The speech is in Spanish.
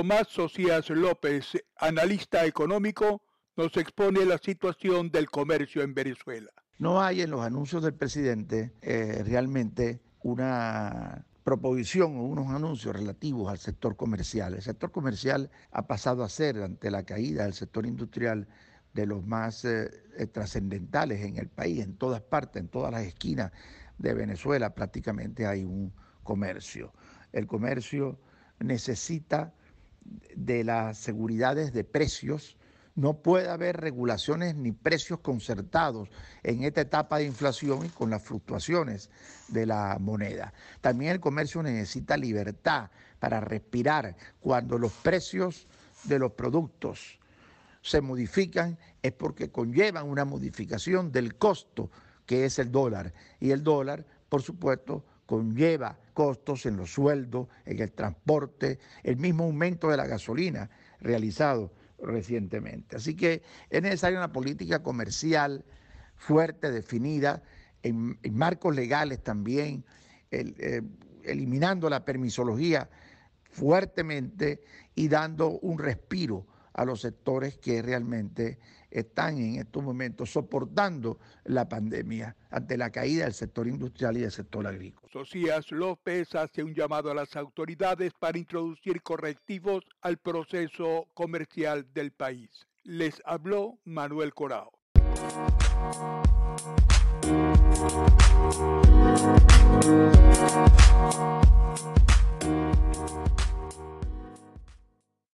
Tomás Socias López, analista económico, nos expone la situación del comercio en Venezuela. No hay en los anuncios del presidente eh, realmente una proposición o unos anuncios relativos al sector comercial. El sector comercial ha pasado a ser, ante la caída del sector industrial, de los más eh, eh, trascendentales en el país, en todas partes, en todas las esquinas de Venezuela prácticamente hay un comercio. El comercio necesita de las seguridades de precios, no puede haber regulaciones ni precios concertados en esta etapa de inflación y con las fluctuaciones de la moneda. También el comercio necesita libertad para respirar cuando los precios de los productos se modifican es porque conllevan una modificación del costo que es el dólar. Y el dólar, por supuesto, conlleva costos en los sueldos, en el transporte, el mismo aumento de la gasolina realizado recientemente. Así que es necesaria una política comercial fuerte, definida, en, marcos legales también, eh, eliminando la permisología fuertemente y dando un respiro a los sectores que realmente están en estos momentos soportando la pandemia ante la caída del sector industrial y del sector agrícola. Socias López hace un llamado a las autoridades para introducir correctivos al proceso comercial del país. Les habló Manuel Corao.